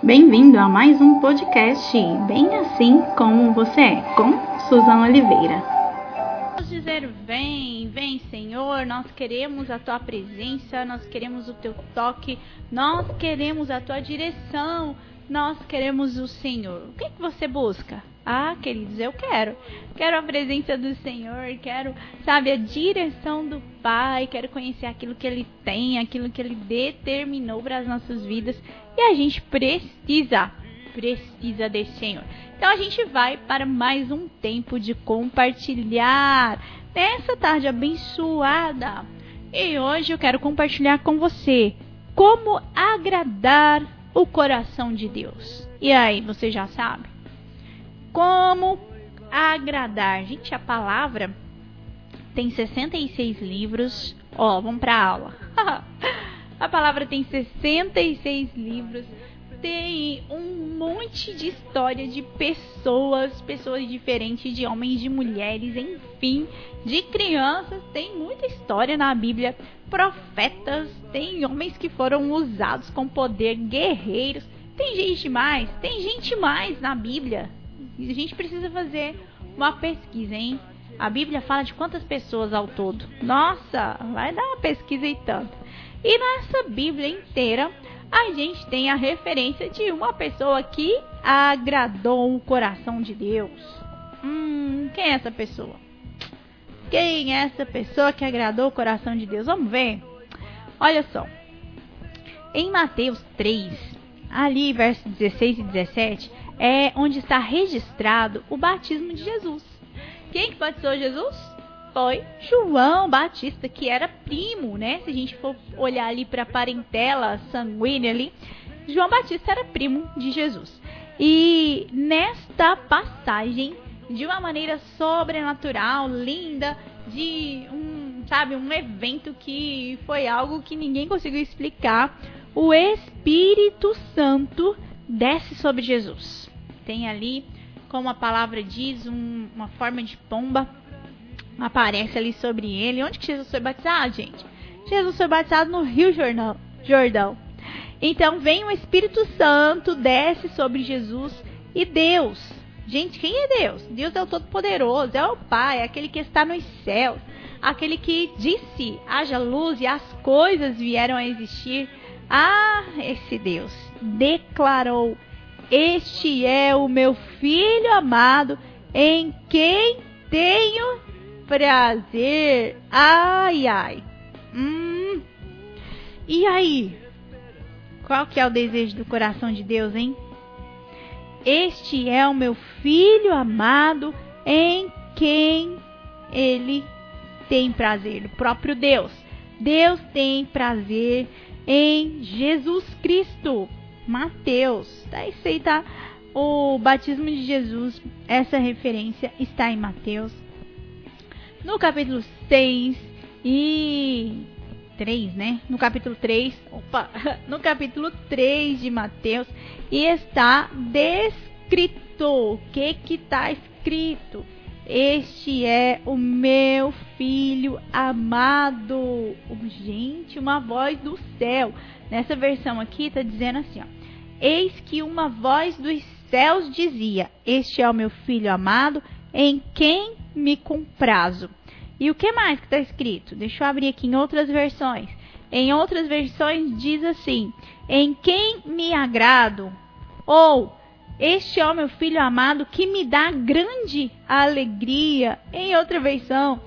Bem-vindo a mais um podcast, bem assim como você é, com Suzana Oliveira. Vamos dizer, vem, vem Senhor, nós queremos a tua presença, nós queremos o teu toque, nós queremos a tua direção, nós queremos o Senhor. O que, que você busca? Ah, queridos, eu quero. Quero a presença do Senhor, quero, sabe, a direção do Pai, quero conhecer aquilo que Ele tem, aquilo que Ele determinou para as nossas vidas. E a gente precisa, precisa desse Senhor. Então a gente vai para mais um tempo de compartilhar nessa tarde abençoada. E hoje eu quero compartilhar com você como agradar o coração de Deus. E aí, você já sabe? Como agradar? Gente, a palavra tem 66 livros. Ó, oh, vamos para aula. a palavra tem 66 livros. Tem um monte de história de pessoas, pessoas diferentes, de homens, de mulheres, enfim, de crianças. Tem muita história na Bíblia. Profetas, tem homens que foram usados com poder, guerreiros. Tem gente mais, tem gente mais na Bíblia. A gente precisa fazer uma pesquisa, hein? A Bíblia fala de quantas pessoas ao todo? Nossa, vai dar uma pesquisa e tanto. E nessa Bíblia inteira, a gente tem a referência de uma pessoa que agradou o coração de Deus. Hum, quem é essa pessoa? Quem é essa pessoa que agradou o coração de Deus? Vamos ver. Olha só. Em Mateus 3, ali versos 16 e 17, é onde está registrado o batismo de Jesus. Quem que batizou Jesus? Foi João Batista, que era primo, né? Se a gente for olhar ali para a parentela sanguínea ali, João Batista era primo de Jesus. E nesta passagem, de uma maneira sobrenatural, linda, de um, sabe, um evento que foi algo que ninguém conseguiu explicar, o Espírito Santo desce sobre Jesus. Tem ali, como a palavra diz, um, uma forma de pomba aparece ali sobre ele. Onde que Jesus foi batizado, gente? Jesus foi batizado no Rio Jordão. Então vem o Espírito Santo, desce sobre Jesus e Deus. Gente, quem é Deus? Deus é o Todo-Poderoso, é o Pai, é aquele que está nos céus, aquele que disse: haja luz e as coisas vieram a existir. Ah, esse Deus declarou: Este é o meu filho amado, em quem tenho prazer. Ai, ai. Hum. E aí? Qual que é o desejo do coração de Deus, hein? Este é o meu filho amado, em quem ele tem prazer, o próprio Deus. Deus tem prazer em Jesus Cristo. Mateus. Tá isso aí, tá? O batismo de Jesus, essa referência está em Mateus. No capítulo 6 e 3, né? No capítulo 3, opa, no capítulo 3 de Mateus, e está descrito. O que que está escrito? Este é o meu filho amado. Gente, uma voz do céu. Nessa versão aqui está dizendo assim: ó, Eis que uma voz dos céus dizia: Este é o meu filho amado, em quem me comprazo. E o que mais que está escrito? Deixa eu abrir aqui em outras versões. Em outras versões diz assim: Em quem me agrado? Ou este é o meu filho amado que me dá grande alegria. Em outra versão,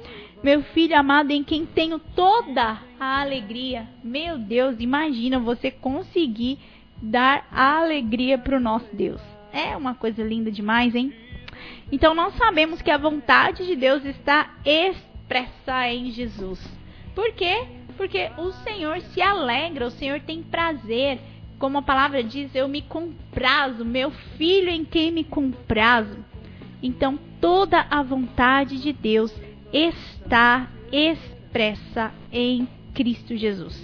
meu filho amado em quem tenho toda a alegria. Meu Deus, imagina você conseguir dar alegria para o nosso Deus. É uma coisa linda demais, hein? Então nós sabemos que a vontade de Deus está expressa em Jesus. Por quê? Porque o Senhor se alegra, o Senhor tem prazer como a palavra diz, eu me comprazo, meu filho em quem me comprazo. Então, toda a vontade de Deus está expressa em Cristo Jesus.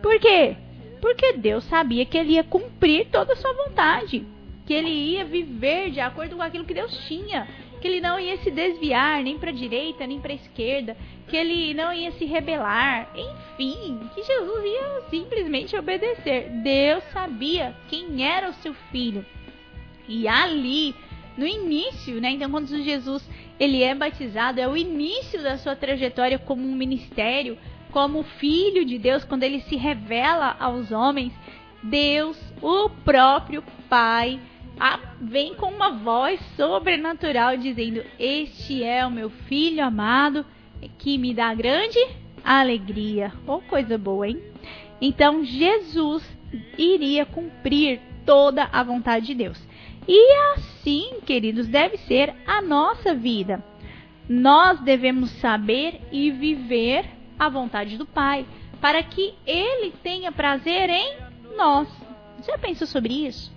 Por quê? Porque Deus sabia que ele ia cumprir toda a sua vontade, que ele ia viver de acordo com aquilo que Deus tinha. que ele não ia se desviar nem para a direita nem para a esquerda, que ele não ia se rebelar, enfim, que Jesus ia simplesmente obedecer. Deus sabia quem era o seu filho. E ali, no início, né? Então, quando Jesus ele é batizado, é o início da sua trajetória como um ministério, como filho de Deus, quando ele se revela aos homens, Deus, o próprio Pai, vem com uma voz sobrenatural dizendo: Este é o meu filho amado que me dá grande alegria. Oh, coisa boa, hein? Então, Jesus iria cumprir toda a vontade de Deus. E assim, queridos, deve ser a nossa vida. Nós devemos saber e viver a vontade do Pai, para que Ele tenha prazer em nós. Já pensou sobre isso?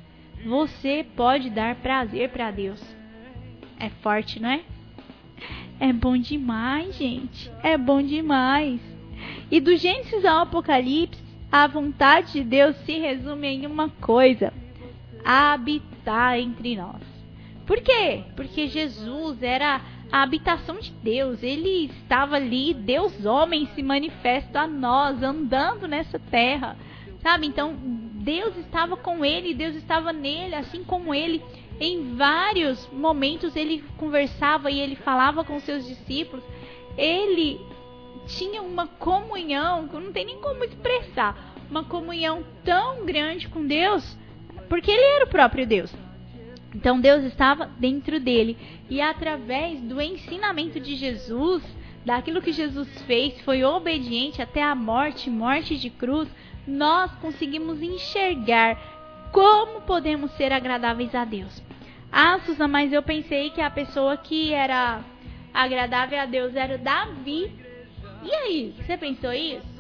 Você pode dar prazer para Deus. É forte, não é? É bom demais, gente. É bom demais. E do Gênesis ao Apocalipse, a vontade de Deus se resume em uma coisa: habitar entre nós. Por quê? Porque Jesus era a habitação de Deus. Ele estava ali, Deus homem se manifesta a nós, andando nessa terra. Sabe? Então, Deus estava com ele, Deus estava nele, assim como ele em vários momentos ele conversava e ele falava com seus discípulos. Ele tinha uma comunhão, não tem nem como expressar, uma comunhão tão grande com Deus, porque ele era o próprio Deus. Então Deus estava dentro dele e através do ensinamento de Jesus, daquilo que Jesus fez, foi obediente até a morte, morte de cruz, nós conseguimos enxergar como podemos ser agradáveis a Deus. Ah, Susan, mas eu pensei que a pessoa que era agradável a Deus era Davi. E aí, você pensou isso?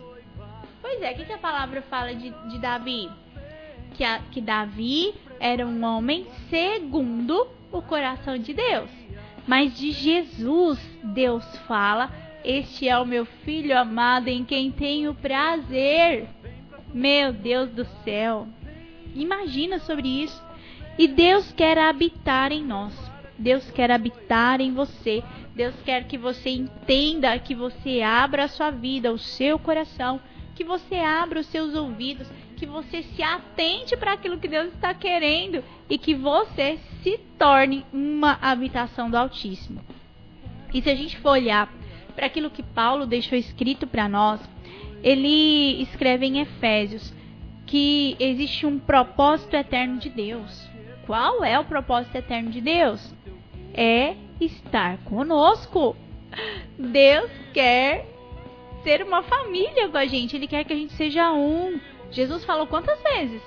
Pois é, o que, que a palavra fala de, de Davi? Que, a, que Davi era um homem segundo o coração de Deus. Mas de Jesus, Deus fala: Este é o meu filho amado em quem tenho prazer. Meu Deus do céu. Imagina sobre isso. E Deus quer habitar em nós. Deus quer habitar em você. Deus quer que você entenda, que você abra a sua vida, o seu coração, que você abra os seus ouvidos, que você se atente para aquilo que Deus está querendo e que você se torne uma habitação do Altíssimo. E se a gente for olhar para aquilo que Paulo deixou escrito para nós, ele escreve em Efésios que existe um propósito eterno de Deus. Qual é o propósito eterno de Deus? É estar conosco. Deus quer ser uma família com a gente. Ele quer que a gente seja um. Jesus falou quantas vezes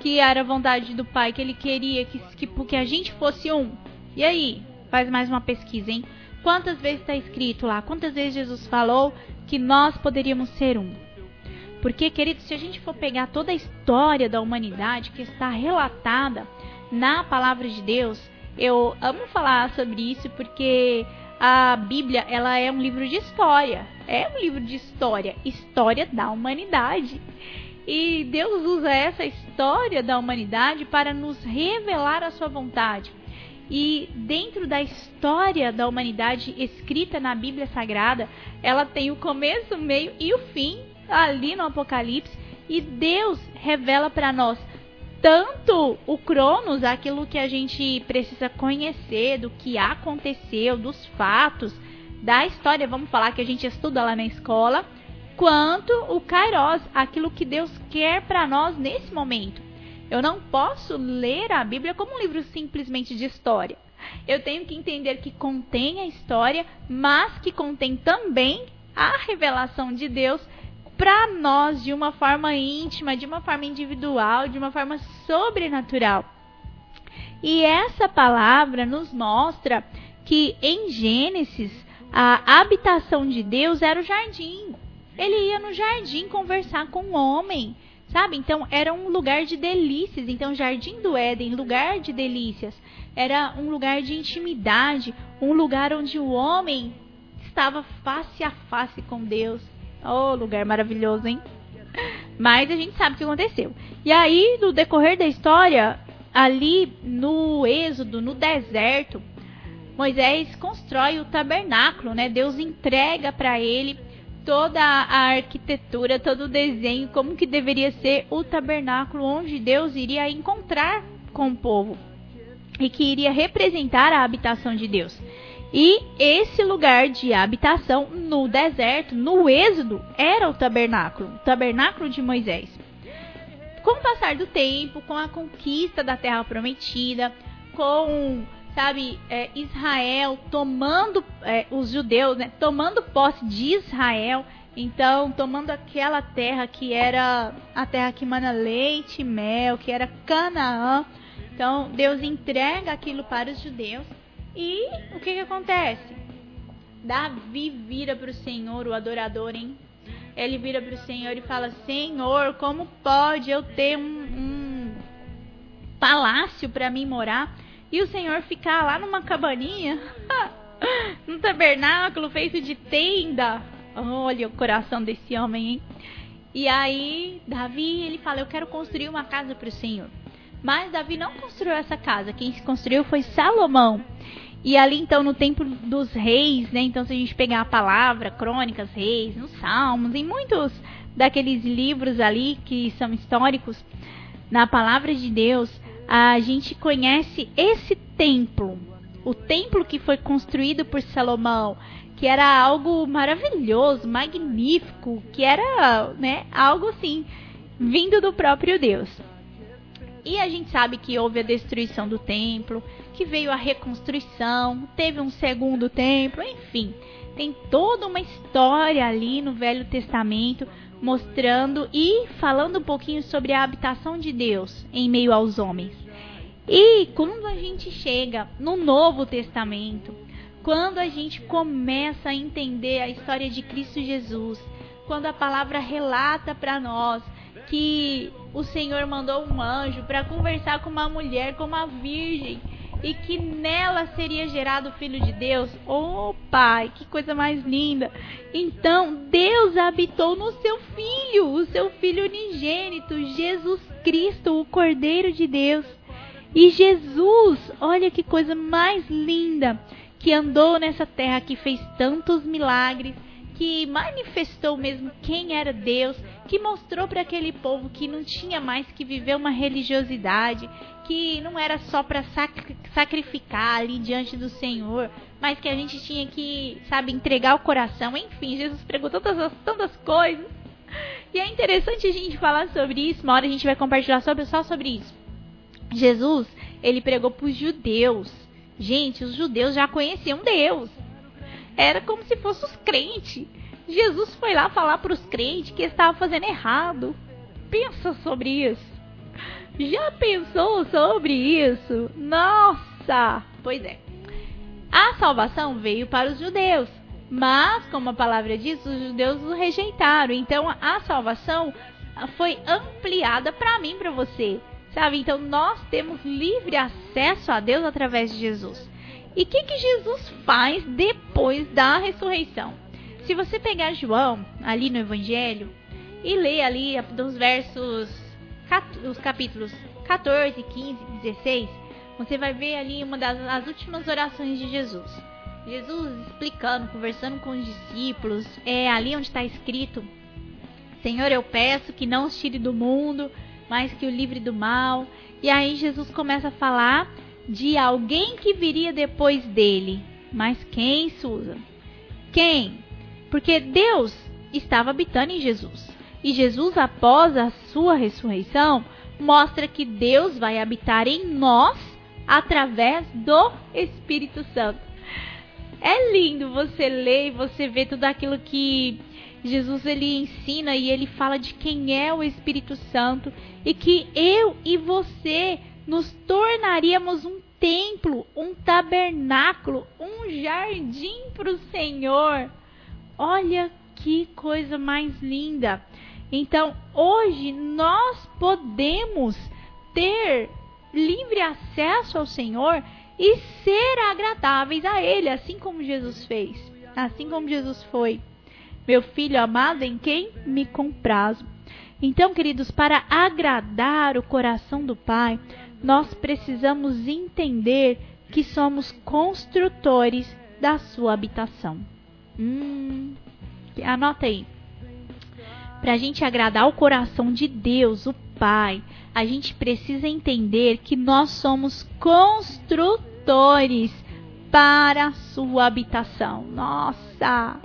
que era a vontade do Pai, que ele queria que, que, que a gente fosse um. E aí? Faz mais uma pesquisa, hein? Quantas vezes está escrito lá? Quantas vezes Jesus falou que nós poderíamos ser um? Porque, querido, se a gente for pegar toda a história da humanidade que está relatada na palavra de Deus, eu amo falar sobre isso porque a Bíblia ela é um livro de história. É um livro de história, história da humanidade. E Deus usa essa história da humanidade para nos revelar a sua vontade. E dentro da história da humanidade escrita na Bíblia Sagrada, ela tem o começo, o meio e o fim ali no Apocalipse. E Deus revela para nós tanto o Cronos, aquilo que a gente precisa conhecer do que aconteceu, dos fatos, da história, vamos falar que a gente estuda lá na escola, quanto o Kairos, aquilo que Deus quer para nós nesse momento. Eu não posso ler a Bíblia como um livro simplesmente de história. Eu tenho que entender que contém a história, mas que contém também a revelação de Deus para nós de uma forma íntima, de uma forma individual, de uma forma sobrenatural. E essa palavra nos mostra que em Gênesis a habitação de Deus era o jardim. Ele ia no jardim conversar com o homem, sabe? Então era um lugar de delícias. Então, Jardim do Éden, lugar de delícias, era um lugar de intimidade, um lugar onde o homem estava face a face com Deus. Oh, lugar maravilhoso, hein? Mas a gente sabe o que aconteceu. E aí, no decorrer da história, ali no Êxodo, no deserto, Moisés constrói o tabernáculo, né? Deus entrega para ele toda a arquitetura, todo o desenho, como que deveria ser o tabernáculo onde Deus iria encontrar com o povo e que iria representar a habitação de Deus. E esse lugar de habitação no deserto, no Êxodo, era o tabernáculo, o tabernáculo de Moisés. Com o passar do tempo, com a conquista da terra prometida, com sabe, é, Israel tomando é, os judeus, né, tomando posse de Israel, então tomando aquela terra que era a terra que mana leite e mel, que era Canaã. Então Deus entrega aquilo para os judeus e o que, que acontece? Davi vira para o Senhor, o adorador, hein? Ele vira para o Senhor e fala: Senhor, como pode eu ter um, um palácio para mim morar? E o Senhor ficar lá numa cabaninha, num tabernáculo feito de tenda. Olha o coração desse homem, hein? E aí, Davi, ele fala: Eu quero construir uma casa para o Senhor. Mas Davi não construiu essa casa. Quem se construiu foi Salomão. E ali, então, no tempo dos reis, né? Então, se a gente pegar a palavra, crônicas, reis, nos salmos, em muitos daqueles livros ali que são históricos, na palavra de Deus, a gente conhece esse templo, o templo que foi construído por Salomão, que era algo maravilhoso, magnífico, que era, né, algo assim, vindo do próprio Deus. E a gente sabe que houve a destruição do templo, que veio a reconstrução, teve um segundo templo, enfim, tem toda uma história ali no Velho Testamento mostrando e falando um pouquinho sobre a habitação de Deus em meio aos homens. E quando a gente chega no Novo Testamento, quando a gente começa a entender a história de Cristo Jesus, quando a palavra relata para nós que o Senhor mandou um anjo para conversar com uma mulher, com uma virgem, e que nela seria gerado o Filho de Deus. Oh, Pai, que coisa mais linda! Então, Deus habitou no seu Filho, o seu Filho unigênito, Jesus Cristo, o Cordeiro de Deus. E Jesus, olha que coisa mais linda, que andou nessa terra, que fez tantos milagres, que manifestou mesmo quem era Deus, que mostrou para aquele povo que não tinha mais que viver uma religiosidade, que não era só para sac sacrificar ali diante do Senhor, mas que a gente tinha que, sabe, entregar o coração. Enfim, Jesus pregou tantas, coisas. E é interessante a gente falar sobre isso. Uma hora a gente vai compartilhar sobre, só sobre isso. Jesus, ele pregou para os judeus. Gente, os judeus já conheciam Deus. Era como se fossem os crentes. Jesus foi lá falar para os crentes que estavam fazendo errado. Pensa sobre isso. Já pensou sobre isso? Nossa! Pois é. A salvação veio para os judeus, mas, como a palavra diz, os judeus o rejeitaram. Então, a salvação foi ampliada para mim, para você. Sabe? Então, nós temos livre acesso a Deus através de Jesus. E o que, que Jesus faz depois da ressurreição? Se você pegar João, ali no Evangelho, e ler ali dos versos, os capítulos 14, 15, 16, você vai ver ali uma das as últimas orações de Jesus. Jesus explicando, conversando com os discípulos, é ali onde está escrito: Senhor, eu peço que não os tire do mundo, mas que o livre do mal. E aí Jesus começa a falar de alguém que viria depois dele. Mas quem, Susan? Quem? Porque Deus estava habitando em Jesus. E Jesus, após a sua ressurreição, mostra que Deus vai habitar em nós através do Espírito Santo. É lindo você ler e você ver tudo aquilo que Jesus ele ensina e ele fala de quem é o Espírito Santo e que eu e você nos tornaríamos um templo, um tabernáculo, um jardim para o Senhor. Olha que coisa mais linda. Então, hoje nós podemos ter livre acesso ao Senhor e ser agradáveis a Ele, assim como Jesus fez, assim como Jesus foi. Meu filho amado, em quem me comprazo. Então, queridos, para agradar o coração do Pai, nós precisamos entender que somos construtores da sua habitação. Hum, anota aí. Para a gente agradar o coração de Deus, o Pai, a gente precisa entender que nós somos construtores para a sua habitação. Nossa!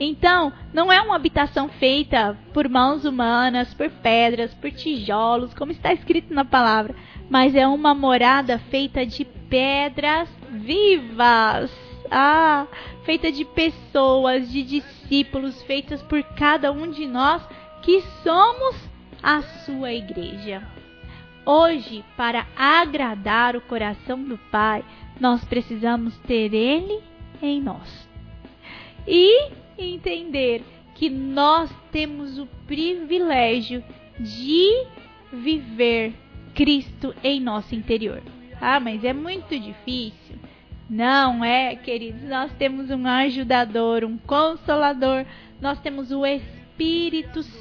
Então, não é uma habitação feita por mãos humanas, por pedras, por tijolos, como está escrito na palavra, mas é uma morada feita de pedras vivas. Ah, feita de pessoas, de discípulos, feitas por cada um de nós que somos a sua igreja. Hoje, para agradar o coração do Pai, nós precisamos ter Ele em nós. E entender que nós temos o privilégio de viver Cristo em nosso interior. Ah, mas é muito difícil. Não é, queridos. Nós temos um ajudador, um consolador. Nós temos o Espírito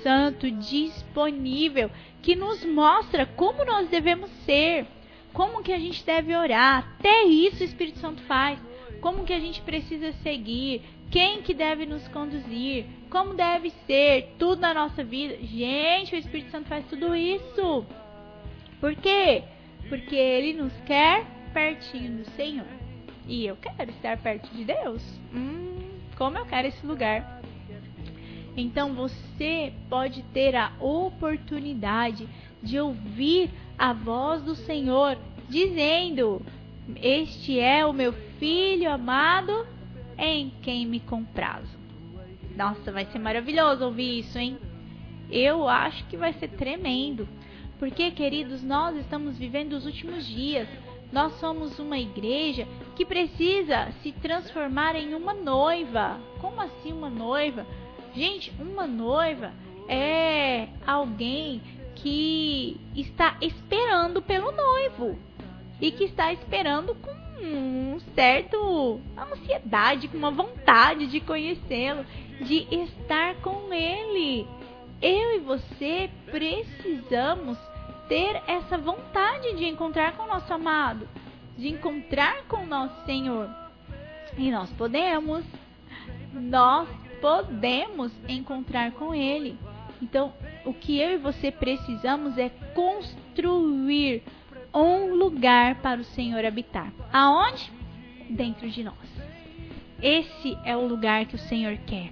Santo disponível que nos mostra como nós devemos ser, como que a gente deve orar. Até isso o Espírito Santo faz. Como que a gente precisa seguir, quem que deve nos conduzir, como deve ser tudo na nossa vida. Gente, o Espírito Santo faz tudo isso. Por quê? Porque ele nos quer pertinho do Senhor. E eu quero estar perto de Deus. Hum, como eu quero esse lugar. Então você pode ter a oportunidade de ouvir a voz do Senhor dizendo: Este é o meu filho amado em quem me comprazo. Nossa, vai ser maravilhoso ouvir isso, hein? Eu acho que vai ser tremendo. Porque, queridos, nós estamos vivendo os últimos dias. Nós somos uma igreja que precisa se transformar em uma noiva. Como assim uma noiva? Gente, uma noiva é alguém que está esperando pelo noivo e que está esperando com um certo ansiedade, com uma vontade de conhecê-lo, de estar com ele. Eu e você precisamos ter essa vontade de encontrar com o nosso amado, de encontrar com o nosso Senhor. E nós podemos, nós podemos encontrar com Ele. Então, o que eu e você precisamos é construir um lugar para o Senhor habitar. Aonde? Dentro de nós. Esse é o lugar que o Senhor quer.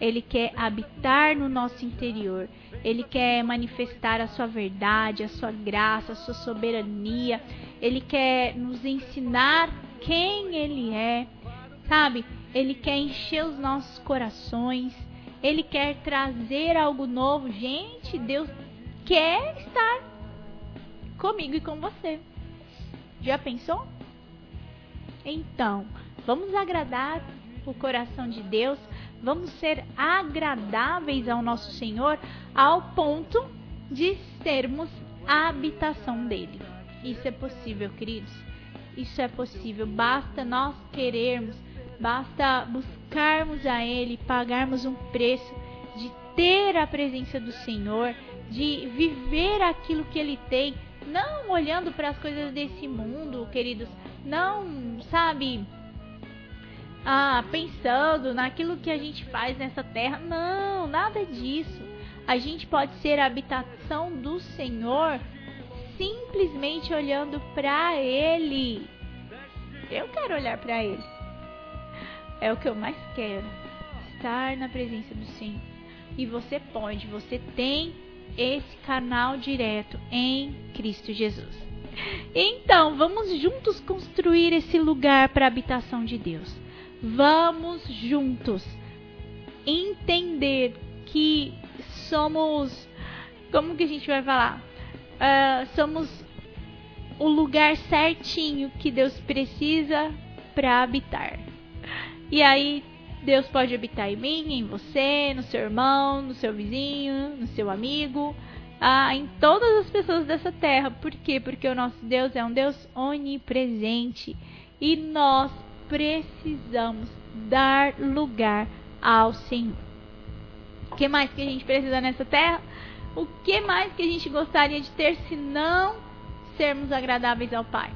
Ele quer habitar no nosso interior. Ele quer manifestar a sua verdade, a sua graça, a sua soberania. Ele quer nos ensinar quem ele é. Sabe? Ele quer encher os nossos corações. Ele quer trazer algo novo. Gente, Deus quer estar comigo e com você. Já pensou? Então, vamos agradar o coração de Deus, vamos ser agradáveis ao nosso Senhor ao ponto de sermos a habitação dele. Isso é possível, queridos. Isso é possível. Basta nós querermos, basta buscarmos a Ele, pagarmos um preço de ter a presença do Senhor, de viver aquilo que Ele tem não olhando para as coisas desse mundo, queridos. Não, sabe? Ah, pensando naquilo que a gente faz nessa terra. Não, nada disso. A gente pode ser a habitação do Senhor simplesmente olhando para Ele. Eu quero olhar para Ele. É o que eu mais quero. Estar na presença do Senhor. E você pode, você tem esse canal direto em Cristo Jesus. Então, vamos juntos construir esse lugar para a habitação de Deus. Vamos juntos entender que somos. Como que a gente vai falar? Uh, somos o lugar certinho que Deus precisa para habitar. E aí Deus pode habitar em mim, em você, no seu irmão, no seu vizinho, no seu amigo, ah, em todas as pessoas dessa terra. Por quê? Porque o nosso Deus é um Deus onipresente e nós precisamos dar lugar ao Senhor. O que mais que a gente precisa nessa terra? O que mais que a gente gostaria de ter se não sermos agradáveis ao Pai?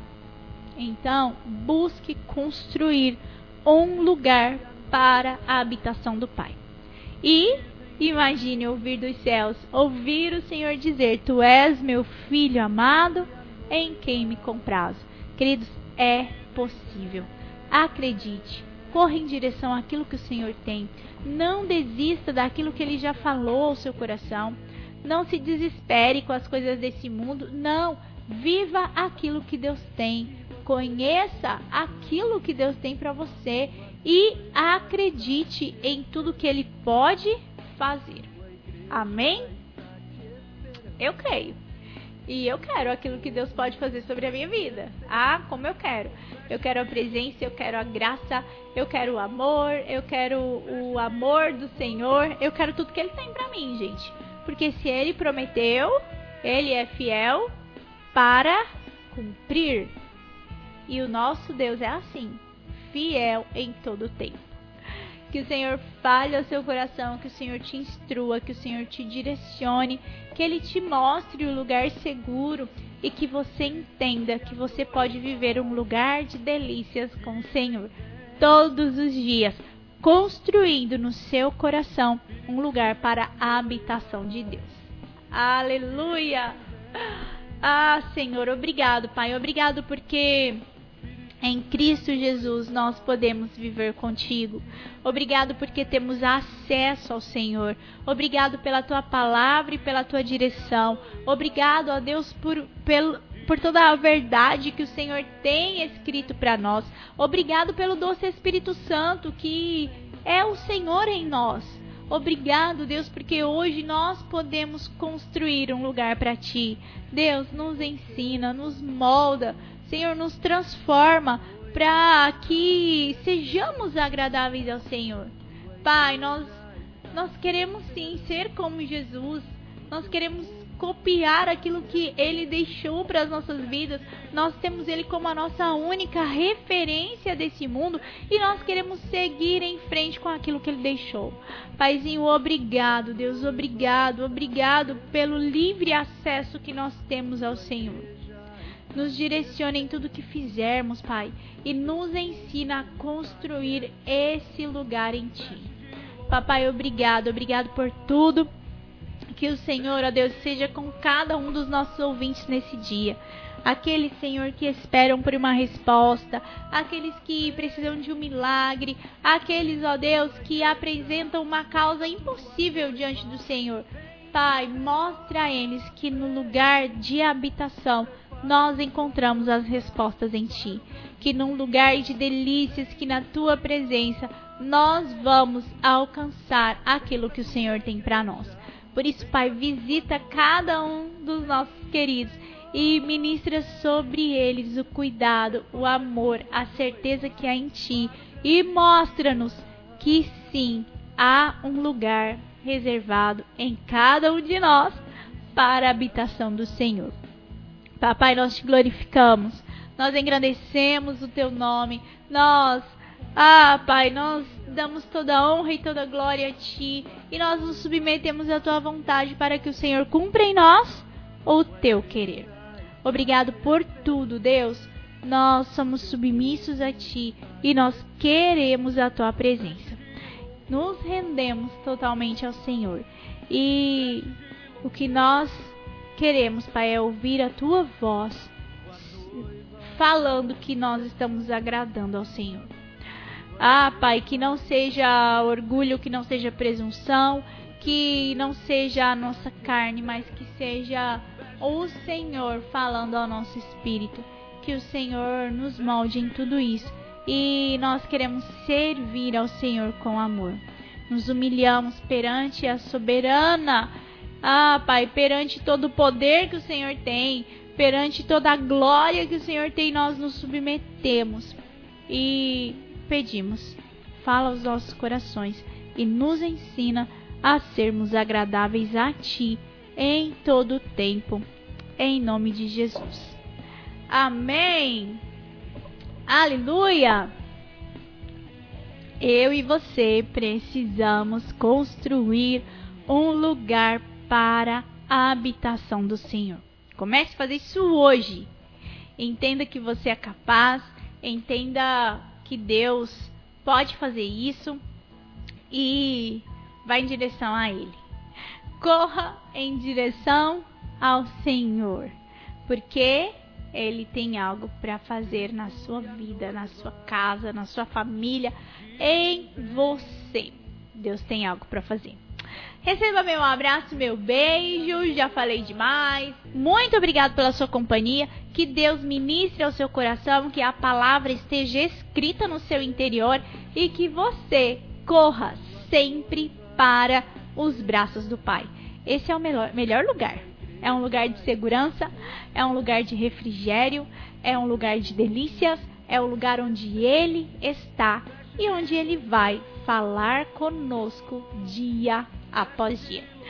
Então, busque construir um lugar para a habitação do Pai. E imagine ouvir dos céus, ouvir o Senhor dizer: Tu és meu filho amado, em quem me comprazo. Queridos, é possível. Acredite, corra em direção àquilo que o Senhor tem. Não desista daquilo que ele já falou ao seu coração. Não se desespere com as coisas desse mundo. Não, viva aquilo que Deus tem. Conheça aquilo que Deus tem para você e acredite em tudo que ele pode fazer. Amém? Eu creio. E eu quero aquilo que Deus pode fazer sobre a minha vida. Ah, como eu quero. Eu quero a presença, eu quero a graça, eu quero o amor, eu quero o amor do Senhor, eu quero tudo que Ele tem para mim, gente. Porque se Ele prometeu, Ele é fiel para cumprir. E o nosso Deus é assim, fiel em todo o tempo. Que o Senhor fale ao seu coração, que o Senhor te instrua, que o Senhor te direcione, que Ele te mostre o lugar seguro e que você entenda que você pode viver um lugar de delícias com o Senhor todos os dias, construindo no seu coração um lugar para a habitação de Deus. Aleluia! Ah, Senhor, obrigado, Pai. Obrigado porque em Cristo Jesus nós podemos viver contigo. Obrigado porque temos acesso ao Senhor. Obrigado pela tua palavra e pela tua direção. Obrigado, ó Deus, por, pelo, por toda a verdade que o Senhor tem escrito para nós. Obrigado pelo doce Espírito Santo que é o Senhor em nós. Obrigado, Deus, porque hoje nós podemos construir um lugar para ti. Deus, nos ensina, nos molda, Senhor, nos transforma para que sejamos agradáveis ao Senhor. Pai, nós nós queremos sim ser como Jesus. Nós queremos copiar aquilo que ele deixou para as nossas vidas. Nós temos ele como a nossa única referência desse mundo e nós queremos seguir em frente com aquilo que ele deixou. Paizinho, obrigado, Deus, obrigado, obrigado pelo livre acesso que nós temos ao Senhor. Nos direcione em tudo que fizermos, Pai, e nos ensina a construir esse lugar em Ti. Papai, obrigado, obrigado por tudo. Que o Senhor, ó Deus, seja com cada um dos nossos ouvintes nesse dia. Aqueles, Senhor, que esperam por uma resposta, aqueles que precisam de um milagre, aqueles, ó Deus, que apresentam uma causa impossível diante do Senhor. Pai, mostra a eles que no lugar de habitação nós encontramos as respostas em Ti. Que num lugar de delícias, que na Tua presença, nós vamos alcançar aquilo que o Senhor tem para nós. Por isso, Pai, visita cada um dos nossos queridos e ministra sobre eles o cuidado, o amor, a certeza que há em Ti. E mostra-nos que sim, há um lugar reservado em cada um de nós para a habitação do Senhor. Papai, nós te glorificamos, nós engrandecemos o teu nome, nós, ah, Pai, nós damos toda a honra e toda a glória a ti e nós nos submetemos à tua vontade para que o Senhor cumpra em nós o teu querer. Obrigado por tudo, Deus. Nós somos submissos a ti e nós queremos a tua presença. Nos rendemos totalmente ao Senhor. E o que nós queremos, Pai, é ouvir a tua voz falando que nós estamos agradando ao Senhor. Ah, Pai, que não seja orgulho, que não seja presunção, que não seja a nossa carne, mas que seja o Senhor falando ao nosso espírito. Que o Senhor nos molde em tudo isso. E nós queremos servir ao Senhor com amor. Nos humilhamos perante a soberana ah, Pai, perante todo o poder que o Senhor tem, perante toda a glória que o Senhor tem, nós nos submetemos e pedimos. Fala aos nossos corações e nos ensina a sermos agradáveis a Ti em todo o tempo, em nome de Jesus. Amém. Aleluia. Eu e você precisamos construir um lugar para a habitação do Senhor. Comece a fazer isso hoje. entenda que você é capaz, entenda que Deus pode fazer isso e vá em direção a Ele. Corra em direção ao Senhor, porque Ele tem algo para fazer na sua vida, na sua casa, na sua família, em você. Deus tem algo para fazer. Receba meu abraço, meu beijo. Já falei demais. Muito obrigado pela sua companhia. Que Deus ministre ao seu coração, que a palavra esteja escrita no seu interior e que você corra sempre para os braços do Pai. Esse é o melhor, melhor lugar. É um lugar de segurança, é um lugar de refrigério, é um lugar de delícias, é o lugar onde Ele está e onde Ele vai falar conosco dia após dia.